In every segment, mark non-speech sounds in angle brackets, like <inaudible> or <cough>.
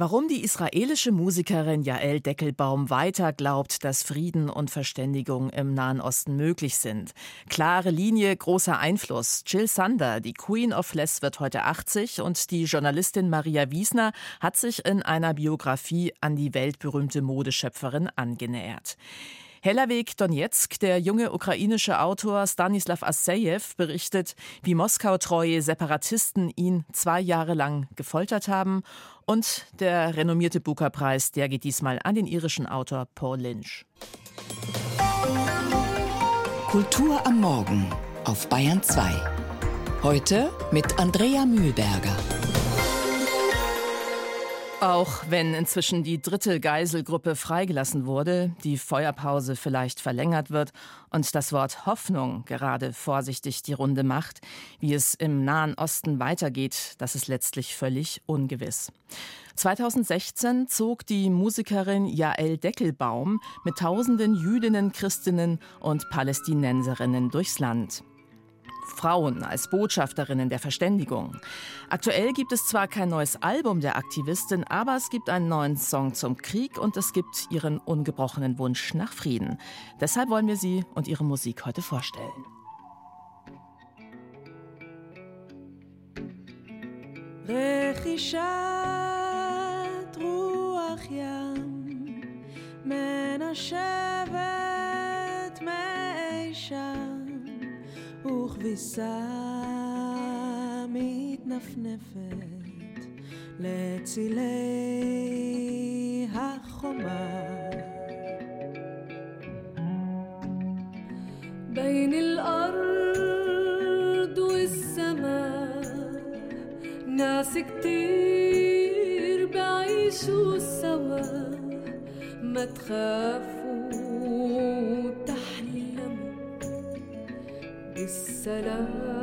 Warum die israelische Musikerin Jael Deckelbaum weiter glaubt, dass Frieden und Verständigung im Nahen Osten möglich sind. Klare Linie, großer Einfluss. Jill Sander, die Queen of Les, wird heute 80 und die Journalistin Maria Wiesner hat sich in einer Biografie an die weltberühmte Modeschöpferin angenähert. Hellerweg Donetsk, der junge ukrainische Autor Stanislav Assejew, berichtet, wie Moskau-treue Separatisten ihn zwei Jahre lang gefoltert haben. Und der renommierte Booker-Preis, der geht diesmal an den irischen Autor Paul Lynch. Kultur am Morgen auf Bayern 2. Heute mit Andrea Mühlberger. Auch wenn inzwischen die dritte Geiselgruppe freigelassen wurde, die Feuerpause vielleicht verlängert wird und das Wort Hoffnung gerade vorsichtig die Runde macht, wie es im Nahen Osten weitergeht, das ist letztlich völlig ungewiss. 2016 zog die Musikerin Jael Deckelbaum mit tausenden Jüdinnen, Christinnen und Palästinenserinnen durchs Land. Frauen als Botschafterinnen der Verständigung. Aktuell gibt es zwar kein neues Album der Aktivistin, aber es gibt einen neuen Song zum Krieg und es gibt ihren ungebrochenen Wunsch nach Frieden. Deshalb wollen wir sie und ihre Musik heute vorstellen. רכישת רוח ים מנשבת וכביסה מתנפנפת לצילי החומה. بين الأرض والسماء ناس كتير بعيشوا سوا ما تخافوا love.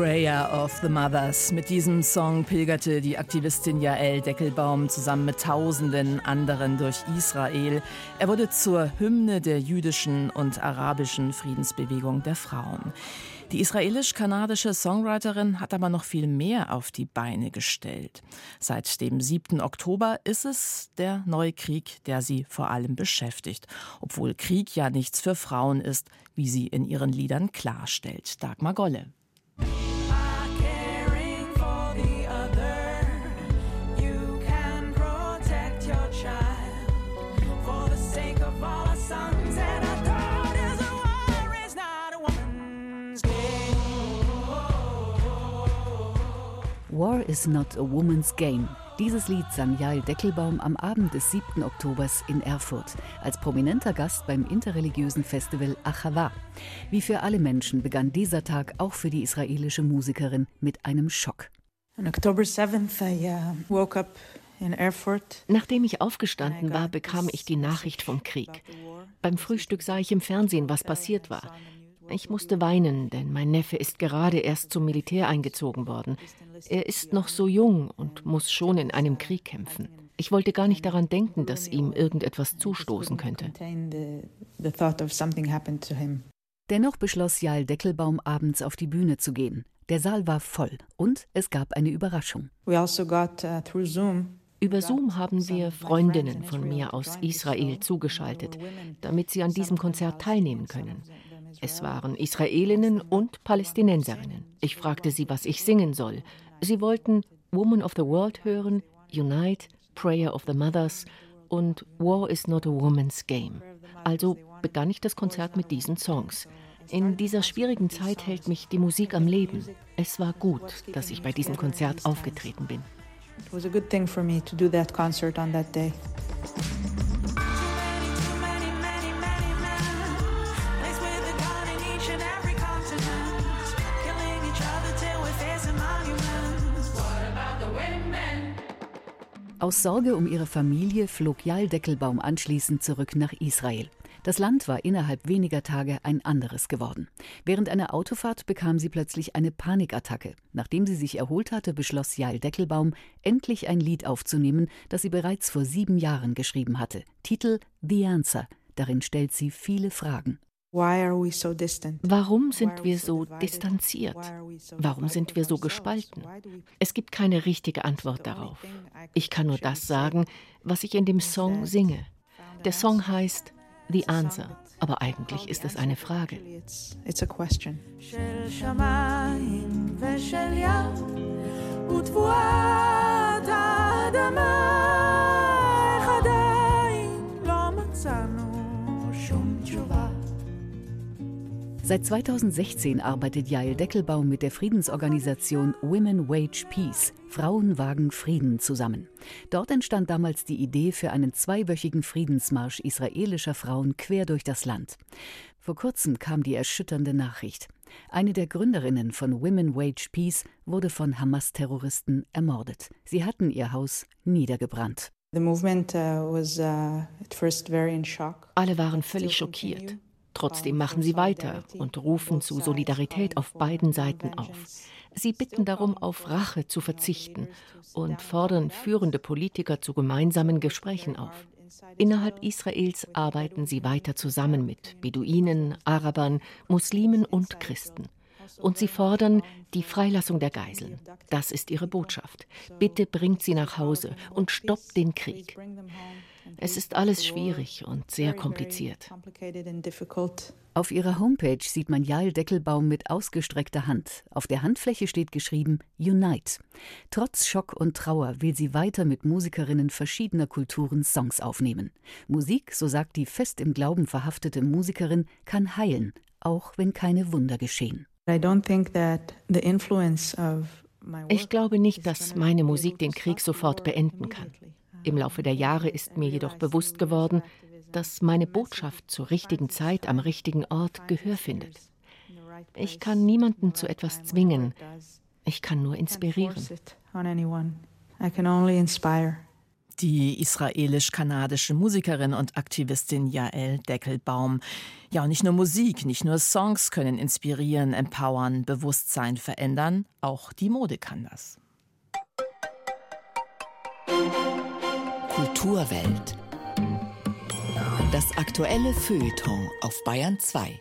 Prayer of the Mothers. Mit diesem Song pilgerte die Aktivistin Jael Deckelbaum zusammen mit tausenden anderen durch Israel. Er wurde zur Hymne der jüdischen und arabischen Friedensbewegung der Frauen. Die israelisch-kanadische Songwriterin hat aber noch viel mehr auf die Beine gestellt. Seit dem 7. Oktober ist es der neue Krieg, der sie vor allem beschäftigt. Obwohl Krieg ja nichts für Frauen ist, wie sie in ihren Liedern klarstellt. Dagmar Golle. War is not a woman's game. Dieses Lied sang Jael Deckelbaum am Abend des 7. Oktobers in Erfurt als prominenter Gast beim interreligiösen Festival Achava. Wie für alle Menschen begann dieser Tag auch für die israelische Musikerin mit einem Schock. On October 7th I uh, woke up Nachdem ich aufgestanden war, bekam ich die Nachricht vom Krieg. Beim Frühstück sah ich im Fernsehen, was passiert war. Ich musste weinen, denn mein Neffe ist gerade erst zum Militär eingezogen worden. Er ist noch so jung und muss schon in einem Krieg kämpfen. Ich wollte gar nicht daran denken, dass ihm irgendetwas zustoßen könnte. Dennoch beschloss Jal Deckelbaum abends auf die Bühne zu gehen. Der Saal war voll und es gab eine Überraschung. Also got, uh, Zoom über Zoom haben wir Freundinnen von mir aus Israel zugeschaltet, damit sie an diesem Konzert teilnehmen können. Es waren Israelinnen und Palästinenserinnen. Ich fragte sie, was ich singen soll. Sie wollten Woman of the World hören, Unite, Prayer of the Mothers und War is not a woman's game. Also begann ich das Konzert mit diesen Songs. In dieser schwierigen Zeit hält mich die Musik am Leben. Es war gut, dass ich bei diesem Konzert aufgetreten bin. It was a good thing for me to do that concert on that day. Aus Sorge um ihre Familie flog Jael Deckelbaum anschließend zurück nach Israel. Das Land war innerhalb weniger Tage ein anderes geworden. Während einer Autofahrt bekam sie plötzlich eine Panikattacke. Nachdem sie sich erholt hatte, beschloss Jael Deckelbaum, endlich ein Lied aufzunehmen, das sie bereits vor sieben Jahren geschrieben hatte. Titel The Answer. Darin stellt sie viele Fragen. Warum sind wir so distanziert? Warum sind wir so gespalten? Es gibt keine richtige Antwort darauf. Ich kann nur das sagen, was ich in dem Song singe. Der Song heißt the answer. Aber eigentlich ist es eine Frage. It's a question. Seit 2016 arbeitet Jael Deckelbaum mit der Friedensorganisation Women Wage Peace, Frauen wagen Frieden zusammen. Dort entstand damals die Idee für einen zweiwöchigen Friedensmarsch israelischer Frauen quer durch das Land. Vor kurzem kam die erschütternde Nachricht. Eine der Gründerinnen von Women Wage Peace wurde von Hamas-Terroristen ermordet. Sie hatten ihr Haus niedergebrannt. Uh, uh, Alle waren völlig schockiert. Trotzdem machen sie weiter und rufen zu Solidarität auf beiden Seiten auf. Sie bitten darum, auf Rache zu verzichten und fordern führende Politiker zu gemeinsamen Gesprächen auf. Innerhalb Israels arbeiten sie weiter zusammen mit Beduinen, Arabern, Muslimen und Christen. Und sie fordern die Freilassung der Geiseln. Das ist ihre Botschaft. Bitte bringt sie nach Hause und stoppt den Krieg. Es ist alles schwierig und sehr kompliziert. Auf ihrer Homepage sieht man Jael Deckelbaum mit ausgestreckter Hand. Auf der Handfläche steht geschrieben Unite. Trotz Schock und Trauer will sie weiter mit Musikerinnen verschiedener Kulturen Songs aufnehmen. Musik, so sagt die fest im Glauben verhaftete Musikerin, kann heilen, auch wenn keine Wunder geschehen. Ich glaube nicht, dass meine Musik den Krieg sofort beenden kann. Im Laufe der Jahre ist mir jedoch bewusst geworden, dass meine Botschaft zur richtigen Zeit am richtigen Ort Gehör findet. Ich kann niemanden zu etwas zwingen. Ich kann nur inspirieren. Die israelisch-kanadische Musikerin und Aktivistin Jael Deckelbaum. Ja, und nicht nur Musik, nicht nur Songs können inspirieren, empowern, Bewusstsein verändern, auch die Mode kann das. Kulturwelt. Das aktuelle Feuilleton auf Bayern 2.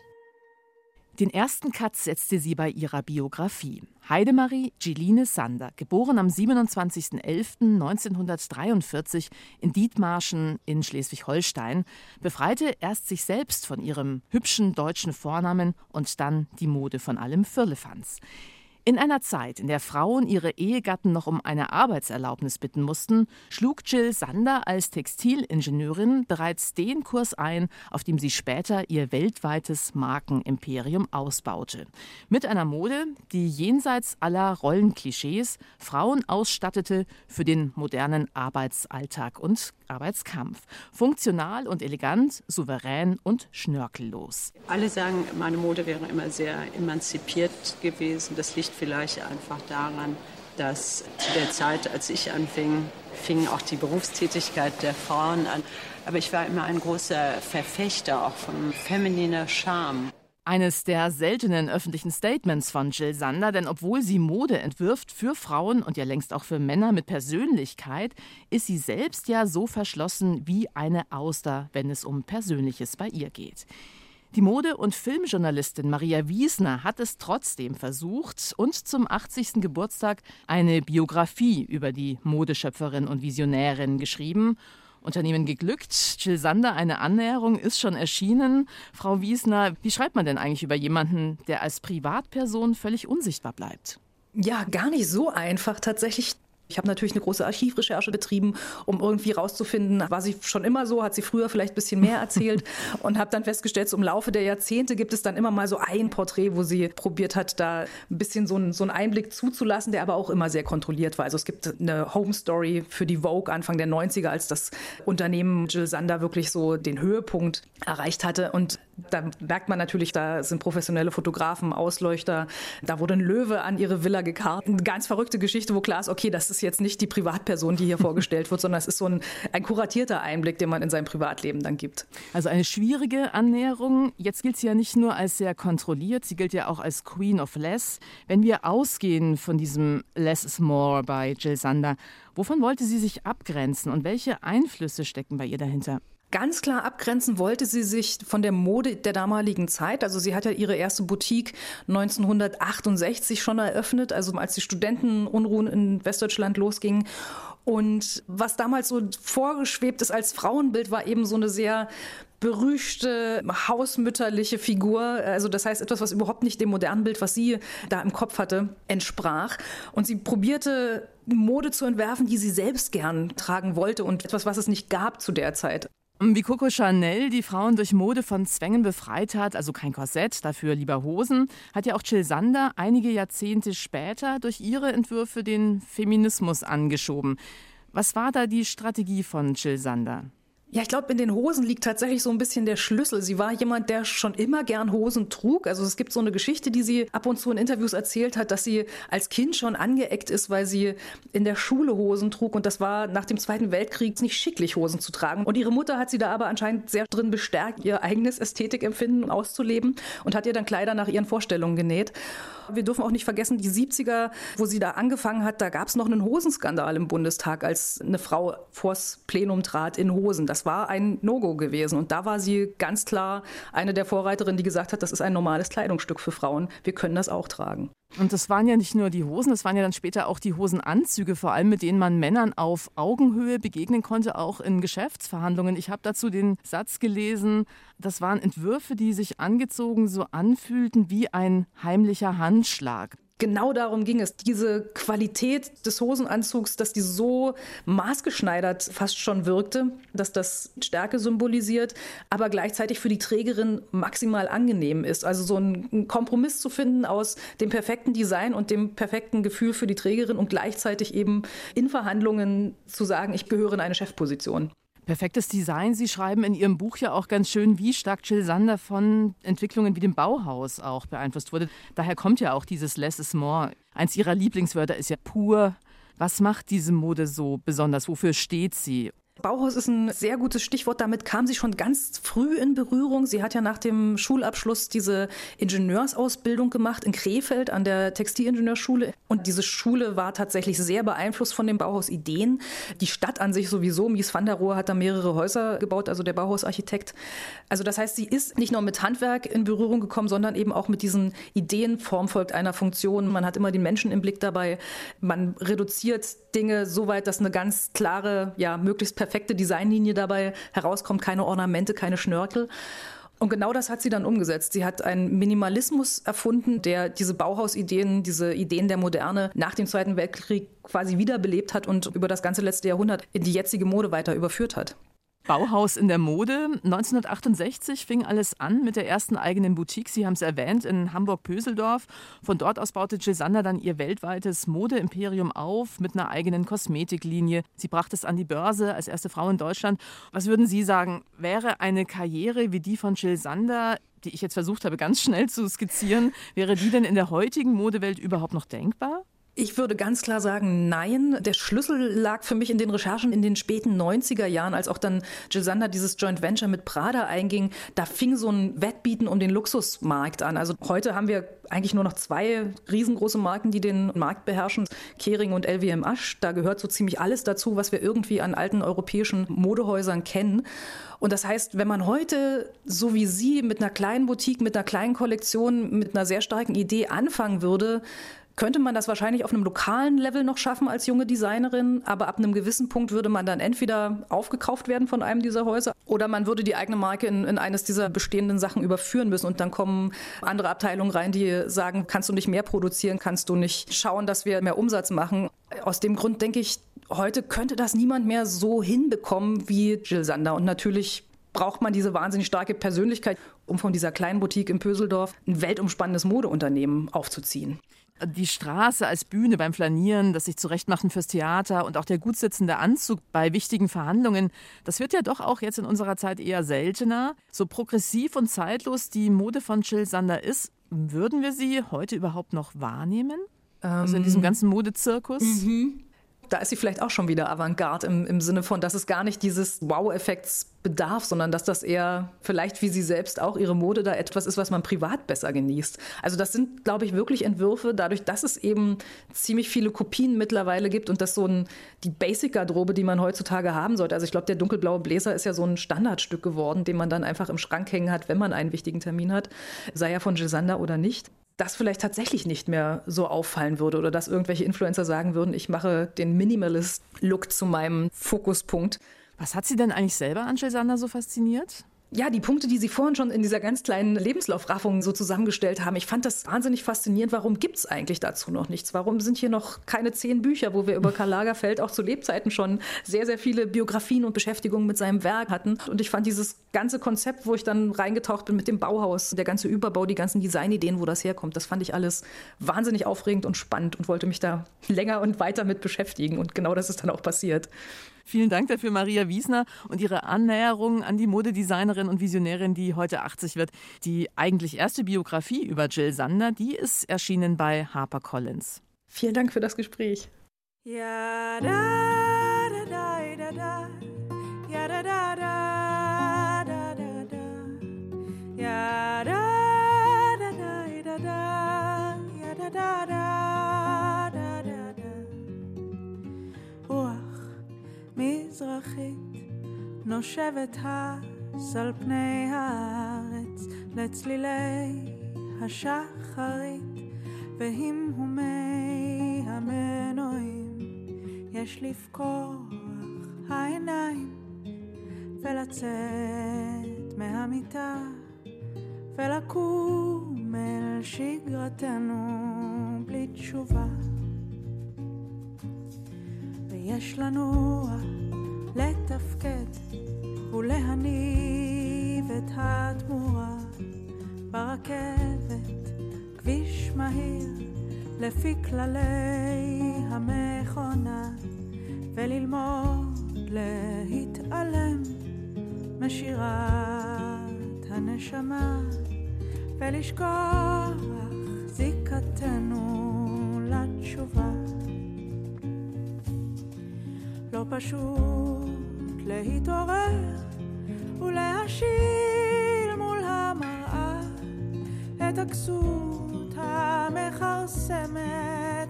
Den ersten Cut setzte sie bei ihrer Biografie. Heidemarie Giline Sander, geboren am 27.11.1943 in Dietmarschen in Schleswig-Holstein, befreite erst sich selbst von ihrem hübschen deutschen Vornamen und dann die Mode von allem Firlefanz. In einer Zeit, in der Frauen ihre Ehegatten noch um eine Arbeitserlaubnis bitten mussten, schlug Jill Sander als Textilingenieurin bereits den Kurs ein, auf dem sie später ihr weltweites Markenimperium ausbaute. Mit einer Mode, die jenseits aller Rollenklischees Frauen ausstattete für den modernen Arbeitsalltag und Arbeitskampf. Funktional und elegant, souverän und schnörkellos. Alle sagen, meine Mode wäre immer sehr emanzipiert gewesen. Das liegt vielleicht einfach daran, dass zu der Zeit, als ich anfing, fing auch die Berufstätigkeit der Frauen an. Aber ich war immer ein großer Verfechter auch von femininer Charme. Eines der seltenen öffentlichen Statements von Jill Sander, denn obwohl sie Mode entwirft für Frauen und ja längst auch für Männer mit Persönlichkeit, ist sie selbst ja so verschlossen wie eine Auster, wenn es um Persönliches bei ihr geht. Die Mode- und Filmjournalistin Maria Wiesner hat es trotzdem versucht und zum 80. Geburtstag eine Biografie über die Modeschöpferin und Visionärin geschrieben. Unternehmen geglückt. Jill Sander, eine Annäherung ist schon erschienen. Frau Wiesner, wie schreibt man denn eigentlich über jemanden, der als Privatperson völlig unsichtbar bleibt? Ja, gar nicht so einfach tatsächlich. Ich habe natürlich eine große Archivrecherche betrieben, um irgendwie rauszufinden, war sie schon immer so, hat sie früher vielleicht ein bisschen mehr erzählt <laughs> und habe dann festgestellt, so im Laufe der Jahrzehnte gibt es dann immer mal so ein Porträt, wo sie probiert hat, da ein bisschen so, ein, so einen Einblick zuzulassen, der aber auch immer sehr kontrolliert war. Also es gibt eine Home Story für die Vogue Anfang der 90er, als das Unternehmen Jill Sander wirklich so den Höhepunkt erreicht hatte und da merkt man natürlich, da sind professionelle Fotografen, Ausleuchter. Da wurde ein Löwe an ihre Villa gekarrt. Eine ganz verrückte Geschichte, wo klar ist, okay, das ist jetzt nicht die Privatperson, die hier <laughs> vorgestellt wird, sondern es ist so ein, ein kuratierter Einblick, den man in sein Privatleben dann gibt. Also eine schwierige Annäherung. Jetzt gilt sie ja nicht nur als sehr kontrolliert, sie gilt ja auch als Queen of Less. Wenn wir ausgehen von diesem Less is More bei Jill Sander, wovon wollte sie sich abgrenzen und welche Einflüsse stecken bei ihr dahinter? Ganz klar abgrenzen wollte sie sich von der Mode der damaligen Zeit. Also sie hat ja ihre erste Boutique 1968 schon eröffnet, also als die Studentenunruhen in Westdeutschland losgingen. Und was damals so vorgeschwebt ist als Frauenbild, war eben so eine sehr berüchtigte hausmütterliche Figur. Also das heißt etwas, was überhaupt nicht dem modernen Bild, was sie da im Kopf hatte, entsprach. Und sie probierte Mode zu entwerfen, die sie selbst gern tragen wollte und etwas, was es nicht gab zu der Zeit. Wie Coco Chanel die Frauen durch Mode von Zwängen befreit hat, also kein Korsett, dafür lieber Hosen, hat ja auch Jill Sander einige Jahrzehnte später durch ihre Entwürfe den Feminismus angeschoben. Was war da die Strategie von Jill Sander? Ja, ich glaube, in den Hosen liegt tatsächlich so ein bisschen der Schlüssel. Sie war jemand, der schon immer gern Hosen trug. Also es gibt so eine Geschichte, die sie ab und zu in Interviews erzählt hat, dass sie als Kind schon angeeckt ist, weil sie in der Schule Hosen trug. Und das war nach dem Zweiten Weltkrieg nicht schicklich, Hosen zu tragen. Und ihre Mutter hat sie da aber anscheinend sehr drin bestärkt, ihr eigenes Ästhetikempfinden auszuleben und hat ihr dann Kleider nach ihren Vorstellungen genäht. Wir dürfen auch nicht vergessen, die 70er, wo sie da angefangen hat, da gab es noch einen Hosenskandal im Bundestag, als eine Frau vors Plenum trat in Hosen. Das war ein No-Go gewesen. Und da war sie ganz klar eine der Vorreiterinnen, die gesagt hat, das ist ein normales Kleidungsstück für Frauen. Wir können das auch tragen. Und das waren ja nicht nur die Hosen, das waren ja dann später auch die Hosenanzüge, vor allem mit denen man Männern auf Augenhöhe begegnen konnte, auch in Geschäftsverhandlungen. Ich habe dazu den Satz gelesen, das waren Entwürfe, die sich angezogen so anfühlten wie ein heimlicher Handschlag genau darum ging es. Diese Qualität des Hosenanzugs, dass die so maßgeschneidert fast schon wirkte, dass das Stärke symbolisiert, aber gleichzeitig für die Trägerin maximal angenehm ist. Also so einen Kompromiss zu finden aus dem perfekten Design und dem perfekten Gefühl für die Trägerin und gleichzeitig eben in Verhandlungen zu sagen, ich gehöre in eine Chefposition. Perfektes Design. Sie schreiben in Ihrem Buch ja auch ganz schön, wie stark Jill Sander von Entwicklungen wie dem Bauhaus auch beeinflusst wurde. Daher kommt ja auch dieses Less is more. Eins Ihrer Lieblingswörter ist ja pur. Was macht diese Mode so besonders? Wofür steht sie? Bauhaus ist ein sehr gutes Stichwort. Damit kam sie schon ganz früh in Berührung. Sie hat ja nach dem Schulabschluss diese Ingenieursausbildung gemacht in Krefeld an der Textilingenieurschule. Und diese Schule war tatsächlich sehr beeinflusst von den Bauhaus-Ideen. Die Stadt an sich sowieso. Mies van der Rohe hat da mehrere Häuser gebaut, also der Bauhausarchitekt. Also das heißt, sie ist nicht nur mit Handwerk in Berührung gekommen, sondern eben auch mit diesen Ideen. Form folgt einer Funktion. Man hat immer den Menschen im Blick dabei. Man reduziert Dinge so weit, dass eine ganz klare, ja, möglichst perfekte perfekte Designlinie dabei herauskommt, keine Ornamente, keine Schnörkel. Und genau das hat sie dann umgesetzt. Sie hat einen Minimalismus erfunden, der diese Bauhausideen, diese Ideen der Moderne nach dem Zweiten Weltkrieg quasi wiederbelebt hat und über das ganze letzte Jahrhundert in die jetzige Mode weiter überführt hat. Bauhaus in der Mode. 1968 fing alles an mit der ersten eigenen Boutique. Sie haben es erwähnt, in Hamburg-Pöseldorf. Von dort aus baute Gisander dann ihr weltweites Modeimperium auf mit einer eigenen Kosmetiklinie. Sie brachte es an die Börse als erste Frau in Deutschland. Was würden Sie sagen, wäre eine Karriere wie die von Jill Sander, die ich jetzt versucht habe, ganz schnell zu skizzieren, wäre die denn in der heutigen Modewelt überhaupt noch denkbar? Ich würde ganz klar sagen, nein. Der Schlüssel lag für mich in den Recherchen in den späten 90er Jahren, als auch dann Jill Sander dieses Joint Venture mit Prada einging. Da fing so ein Wettbieten um den Luxusmarkt an. Also heute haben wir eigentlich nur noch zwei riesengroße Marken, die den Markt beherrschen. Kering und LVMH. Da gehört so ziemlich alles dazu, was wir irgendwie an alten europäischen Modehäusern kennen. Und das heißt, wenn man heute, so wie Sie, mit einer kleinen Boutique, mit einer kleinen Kollektion, mit einer sehr starken Idee anfangen würde, könnte man das wahrscheinlich auf einem lokalen Level noch schaffen als junge Designerin, aber ab einem gewissen Punkt würde man dann entweder aufgekauft werden von einem dieser Häuser oder man würde die eigene Marke in, in eines dieser bestehenden Sachen überführen müssen. Und dann kommen andere Abteilungen rein, die sagen, kannst du nicht mehr produzieren, kannst du nicht schauen, dass wir mehr Umsatz machen. Aus dem Grund denke ich, heute könnte das niemand mehr so hinbekommen wie Jill Sander. Und natürlich braucht man diese wahnsinnig starke Persönlichkeit, um von dieser kleinen Boutique in Pöseldorf ein weltumspannendes Modeunternehmen aufzuziehen die Straße als Bühne beim Flanieren, das sich zurechtmachen fürs Theater und auch der gut sitzende Anzug bei wichtigen Verhandlungen, das wird ja doch auch jetzt in unserer Zeit eher seltener. So progressiv und zeitlos die Mode von Jill Sander ist, würden wir sie heute überhaupt noch wahrnehmen? Ähm, also in diesem ähm, ganzen Modezirkus? Mhm da ist sie vielleicht auch schon wieder Avantgarde im, im Sinne von, dass es gar nicht dieses Wow-Effekts bedarf, sondern dass das eher vielleicht wie sie selbst auch ihre Mode da etwas ist, was man privat besser genießt. Also das sind, glaube ich, wirklich Entwürfe, dadurch, dass es eben ziemlich viele Kopien mittlerweile gibt und das so ein, die Basic-Garderobe, die man heutzutage haben sollte. Also ich glaube, der dunkelblaue Bläser ist ja so ein Standardstück geworden, den man dann einfach im Schrank hängen hat, wenn man einen wichtigen Termin hat, sei er von Gisander oder nicht das vielleicht tatsächlich nicht mehr so auffallen würde oder dass irgendwelche Influencer sagen würden, ich mache den Minimalist-Look zu meinem Fokuspunkt. Was hat Sie denn eigentlich selber an Jill Sander so fasziniert? Ja, die Punkte, die Sie vorhin schon in dieser ganz kleinen Lebenslaufraffung so zusammengestellt haben, ich fand das wahnsinnig faszinierend. Warum gibt es eigentlich dazu noch nichts? Warum sind hier noch keine zehn Bücher, wo wir über Karl Lagerfeld auch zu Lebzeiten schon sehr, sehr viele Biografien und Beschäftigungen mit seinem Werk hatten? Und ich fand dieses ganze Konzept, wo ich dann reingetaucht bin mit dem Bauhaus, der ganze Überbau, die ganzen Designideen, wo das herkommt, das fand ich alles wahnsinnig aufregend und spannend und wollte mich da <laughs> länger und weiter mit beschäftigen. Und genau das ist dann auch passiert. Vielen Dank dafür, Maria Wiesner, und ihre Annäherung an die Modedesignerin und Visionärin, die heute 80 wird. Die eigentlich erste Biografie über Jill Sander, die ist erschienen bei HarperCollins. Vielen Dank für das Gespräch. Ja, da, da, da, da, da. Ja, da, da, da, מזרחית נושבת הס על פני הארץ לצלילי השחרית והמהומי המנועים יש לפקוח העיניים ולצאת מהמיטה ולקום אל שגרתנו בלי תשובה. ויש לנוע, לתפקד ולהניב את התמורה ברכבת, כביש מהיר לפי כללי המכונה וללמוד להתעלם משירת הנשמה ולשכוח זיקתנו לתשובה לא פשוט להתעורר ולהשיל מול המראה את הכסות המכרסמת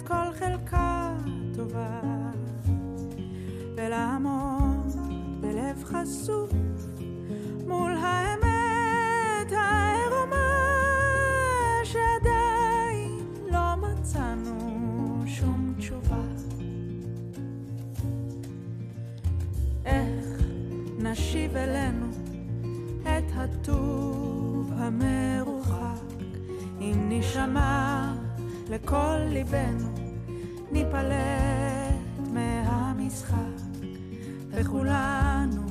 כל חלקה טובה ולעמוד בלב חשוף אם נשמע לכל ליבנו, ניפלט מהמשחק, וכולנו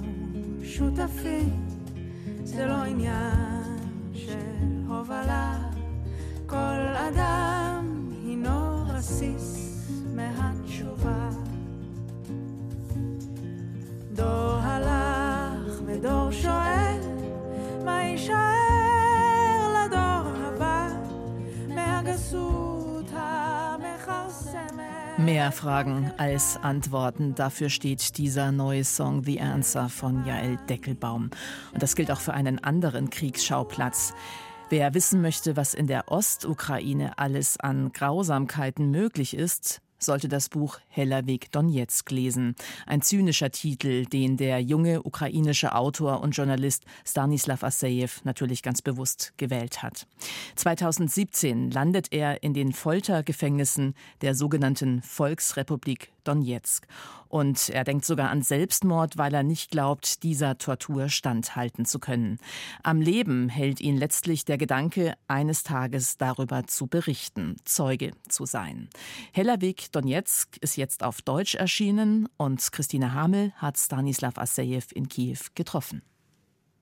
שותפים, זה לא עניין של הובלה, Mehr Fragen als Antworten. Dafür steht dieser neue Song The Answer von Jael Deckelbaum. Und das gilt auch für einen anderen Kriegsschauplatz. Wer wissen möchte, was in der Ostukraine alles an Grausamkeiten möglich ist, sollte das Buch Heller Weg Donetsk lesen. Ein zynischer Titel, den der junge ukrainische Autor und Journalist Stanislav Asejew natürlich ganz bewusst gewählt hat. 2017 landet er in den Foltergefängnissen der sogenannten Volksrepublik Donetsk. Und er denkt sogar an Selbstmord, weil er nicht glaubt, dieser Tortur standhalten zu können. Am Leben hält ihn letztlich der Gedanke, eines Tages darüber zu berichten, Zeuge zu sein. Heller Weg Donetsk ist jetzt auf Deutsch erschienen und Christine Hamel hat Stanislav Assejew in Kiew getroffen.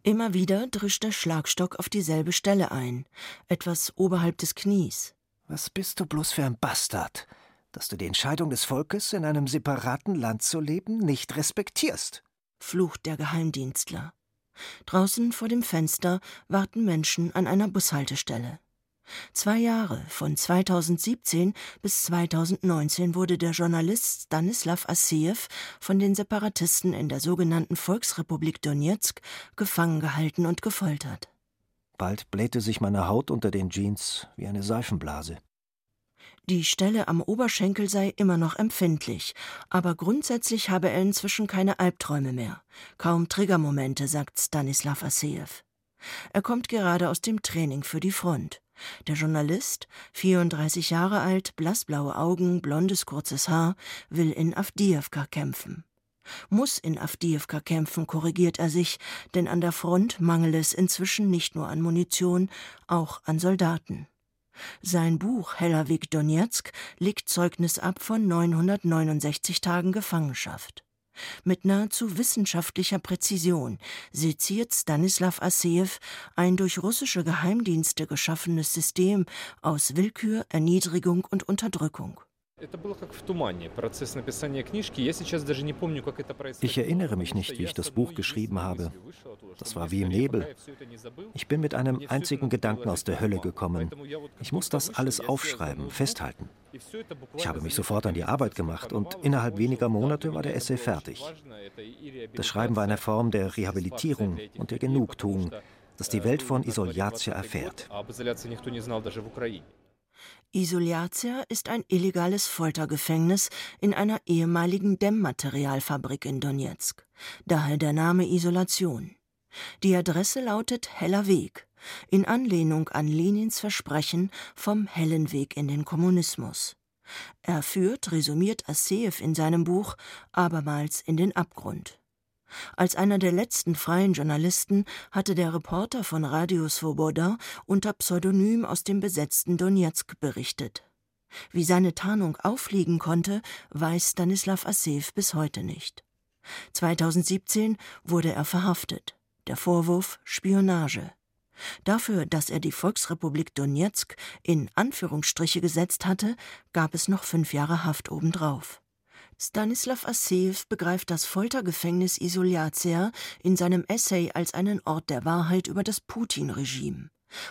Immer wieder drischt der Schlagstock auf dieselbe Stelle ein, etwas oberhalb des Knies. Was bist du bloß für ein Bastard? Dass du die Entscheidung des Volkes, in einem separaten Land zu leben, nicht respektierst, flucht der Geheimdienstler. Draußen vor dem Fenster warten Menschen an einer Bushaltestelle. Zwei Jahre, von 2017 bis 2019, wurde der Journalist Stanislav Assiev von den Separatisten in der sogenannten Volksrepublik Donetsk gefangen gehalten und gefoltert. Bald blähte sich meine Haut unter den Jeans wie eine Seifenblase. Die Stelle am Oberschenkel sei immer noch empfindlich, aber grundsätzlich habe er inzwischen keine Albträume mehr. Kaum Triggermomente, sagt Stanislav Aseev. Er kommt gerade aus dem Training für die Front. Der Journalist, 34 Jahre alt, blassblaue Augen, blondes kurzes Haar, will in Avdiivka kämpfen. Muss in Avdiivka kämpfen, korrigiert er sich, denn an der Front mangele es inzwischen nicht nur an Munition, auch an Soldaten. Sein Buch Hellerwig Donetsk legt Zeugnis ab von 969 Tagen Gefangenschaft. Mit nahezu wissenschaftlicher Präzision seziert Stanislav Asseev ein durch russische Geheimdienste geschaffenes System aus Willkür, Erniedrigung und Unterdrückung. Ich erinnere mich nicht, wie ich das Buch geschrieben habe. Das war wie im Nebel. Ich bin mit einem einzigen Gedanken aus der Hölle gekommen. Ich muss das alles aufschreiben, festhalten. Ich habe mich sofort an die Arbeit gemacht und innerhalb weniger Monate war der Essay fertig. Das Schreiben war eine Form der Rehabilitierung und der Genugtuung, dass die Welt von Isoliatia erfährt. Isoliatia ist ein illegales Foltergefängnis in einer ehemaligen Dämmmaterialfabrik in Donetsk. Daher der Name Isolation. Die Adresse lautet Heller Weg, in Anlehnung an Lenins Versprechen vom hellen Weg in den Kommunismus. Er führt, resümiert Asseev in seinem Buch, abermals in den Abgrund. Als einer der letzten freien Journalisten hatte der Reporter von Radio Svoboda unter Pseudonym aus dem besetzten Donetsk berichtet. Wie seine Tarnung aufliegen konnte, weiß Stanislav Assev bis heute nicht. 2017 wurde er verhaftet. Der Vorwurf Spionage. Dafür, dass er die Volksrepublik Donetsk in Anführungsstriche gesetzt hatte, gab es noch fünf Jahre Haft obendrauf. Stanislav Asseev begreift das Foltergefängnis Isoliatia in seinem Essay als einen Ort der Wahrheit über das Putin-Regime,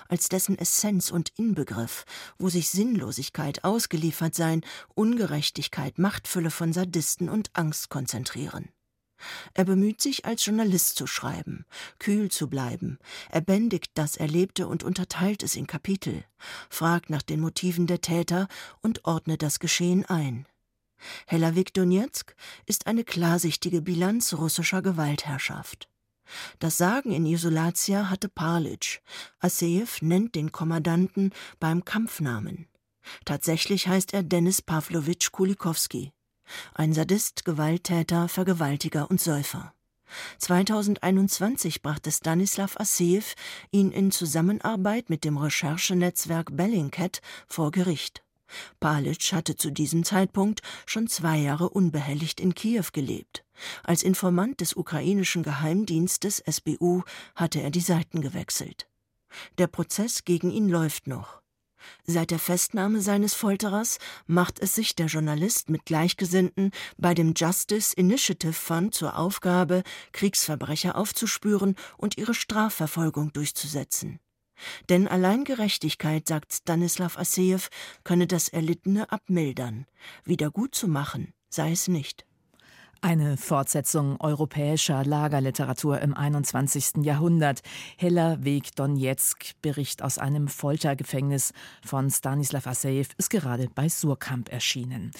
als dessen Essenz und Inbegriff, wo sich Sinnlosigkeit, Ausgeliefertsein, Ungerechtigkeit, Machtfülle von Sadisten und Angst konzentrieren. Er bemüht sich, als Journalist zu schreiben, kühl zu bleiben, er bändigt das Erlebte und unterteilt es in Kapitel, fragt nach den Motiven der Täter und ordnet das Geschehen ein. Helawik Donetsk ist eine klarsichtige Bilanz russischer Gewaltherrschaft. Das Sagen in Isolatia hatte Parlic. Aseev nennt den Kommandanten beim Kampfnamen. Tatsächlich heißt er Denis Pawlowitsch Kulikowski. Ein Sadist, Gewalttäter, Vergewaltiger und Säufer. 2021 brachte Stanislav Aseev ihn in Zusammenarbeit mit dem Recherchenetzwerk Bellingcat vor Gericht. Palitsch hatte zu diesem Zeitpunkt schon zwei Jahre unbehelligt in Kiew gelebt. Als Informant des ukrainischen Geheimdienstes SBU hatte er die Seiten gewechselt. Der Prozess gegen ihn läuft noch. Seit der Festnahme seines Folterers macht es sich der Journalist mit Gleichgesinnten bei dem Justice Initiative Fund zur Aufgabe, Kriegsverbrecher aufzuspüren und ihre Strafverfolgung durchzusetzen. Denn allein Gerechtigkeit, sagt Stanislav Assejew, könne das Erlittene abmildern. Wieder gut zu machen sei es nicht. Eine Fortsetzung europäischer Lagerliteratur im 21. Jahrhundert. Heller Weg Donetsk, Bericht aus einem Foltergefängnis von Stanislav Assejew, ist gerade bei Surkamp erschienen.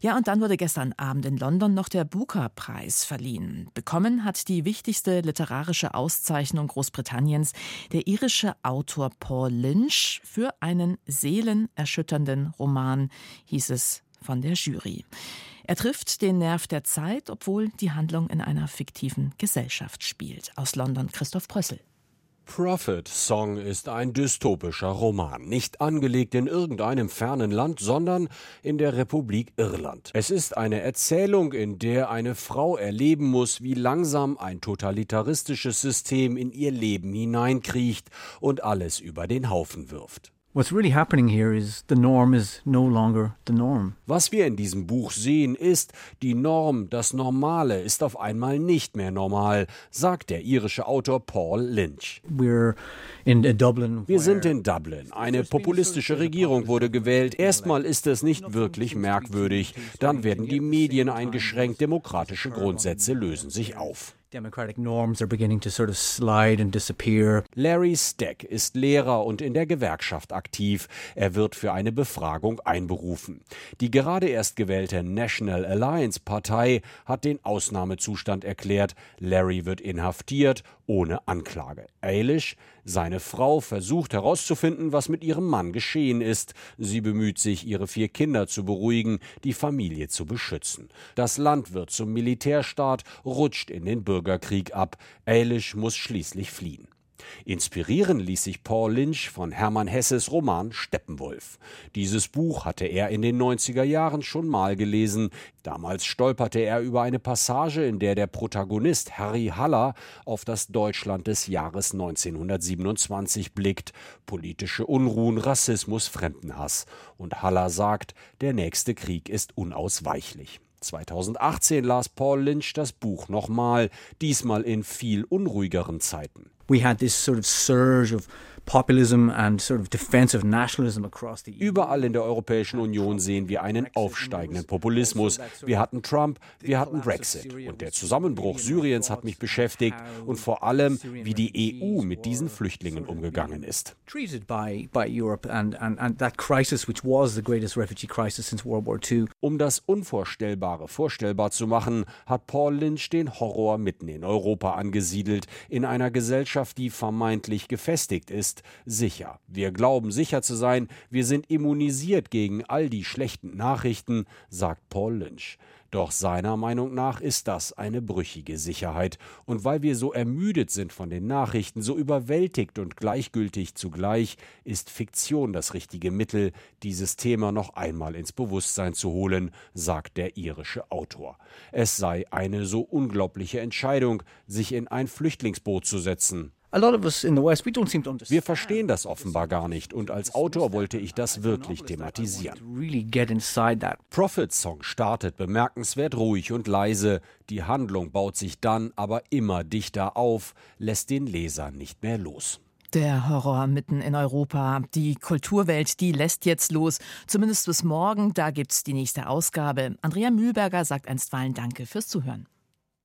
Ja, und dann wurde gestern Abend in London noch der Booker-Preis verliehen. Bekommen hat die wichtigste literarische Auszeichnung Großbritanniens der irische Autor Paul Lynch für einen seelenerschütternden Roman, hieß es von der Jury. Er trifft den Nerv der Zeit, obwohl die Handlung in einer fiktiven Gesellschaft spielt. Aus London Christoph Prössel. Prophet Song ist ein dystopischer Roman, nicht angelegt in irgendeinem fernen Land, sondern in der Republik Irland. Es ist eine Erzählung, in der eine Frau erleben muss, wie langsam ein totalitaristisches System in ihr Leben hineinkriecht und alles über den Haufen wirft. What's really happening here is the norm is no longer the norm. Was wir in diesem Buch sehen, ist, die Norm, das Normale ist auf einmal nicht mehr normal, sagt der irische Autor Paul Lynch. We're in Dublin. Wir sind in Dublin. Eine populistische Regierung wurde gewählt. Erstmal ist es nicht wirklich merkwürdig. Dann werden die Medien eingeschränkt. Demokratische Grundsätze lösen sich auf. Democratic norms are beginning to sort of slide and disappear. Larry Steck ist Lehrer und in der Gewerkschaft aktiv. Er wird für eine Befragung einberufen. Die gerade erst gewählte National Alliance Partei hat den Ausnahmezustand erklärt. Larry wird inhaftiert ohne Anklage. Eilish, seine Frau, versucht herauszufinden, was mit ihrem Mann geschehen ist. Sie bemüht sich, ihre vier Kinder zu beruhigen, die Familie zu beschützen. Das Land wird zum Militärstaat, rutscht in den Bürgerkrieg ab. Eilish muss schließlich fliehen. Inspirieren ließ sich Paul Lynch von Hermann Hesses Roman Steppenwolf. Dieses Buch hatte er in den 90er Jahren schon mal gelesen. Damals stolperte er über eine Passage, in der der Protagonist Harry Haller auf das Deutschland des Jahres 1927 blickt. Politische Unruhen, Rassismus, Fremdenhass. Und Haller sagt, der nächste Krieg ist unausweichlich. 2018 las Paul Lynch das Buch nochmal, diesmal in viel unruhigeren Zeiten. We had this sort of surge of populism and sort of defensive nationalism across the Überall in der Europäischen Union sehen wir einen aufsteigenden Populismus. Wir hatten Trump, wir hatten Brexit. Und der Zusammenbruch Syriens hat mich beschäftigt und vor allem, wie die EU mit diesen Flüchtlingen umgegangen ist. Um das Unvorstellbare vorstellbar zu machen, hat Paul Lynch den Horror mitten in Europa angesiedelt, in einer Gesellschaft, die vermeintlich gefestigt ist ist sicher. Wir glauben sicher zu sein, wir sind immunisiert gegen all die schlechten Nachrichten, sagt Paul Lynch. Doch seiner Meinung nach ist das eine brüchige Sicherheit. Und weil wir so ermüdet sind von den Nachrichten, so überwältigt und gleichgültig zugleich, ist Fiktion das richtige Mittel, dieses Thema noch einmal ins Bewusstsein zu holen, sagt der irische Autor. Es sei eine so unglaubliche Entscheidung, sich in ein Flüchtlingsboot zu setzen. Wir verstehen das offenbar gar nicht und als Autor wollte ich das wirklich thematisieren. Prophet Song startet bemerkenswert ruhig und leise, die Handlung baut sich dann aber immer dichter auf, lässt den Leser nicht mehr los. Der Horror mitten in Europa. Die Kulturwelt, die lässt jetzt los. Zumindest bis morgen. Da gibt's die nächste Ausgabe. Andrea Mühlberger sagt einstweilen Danke fürs Zuhören.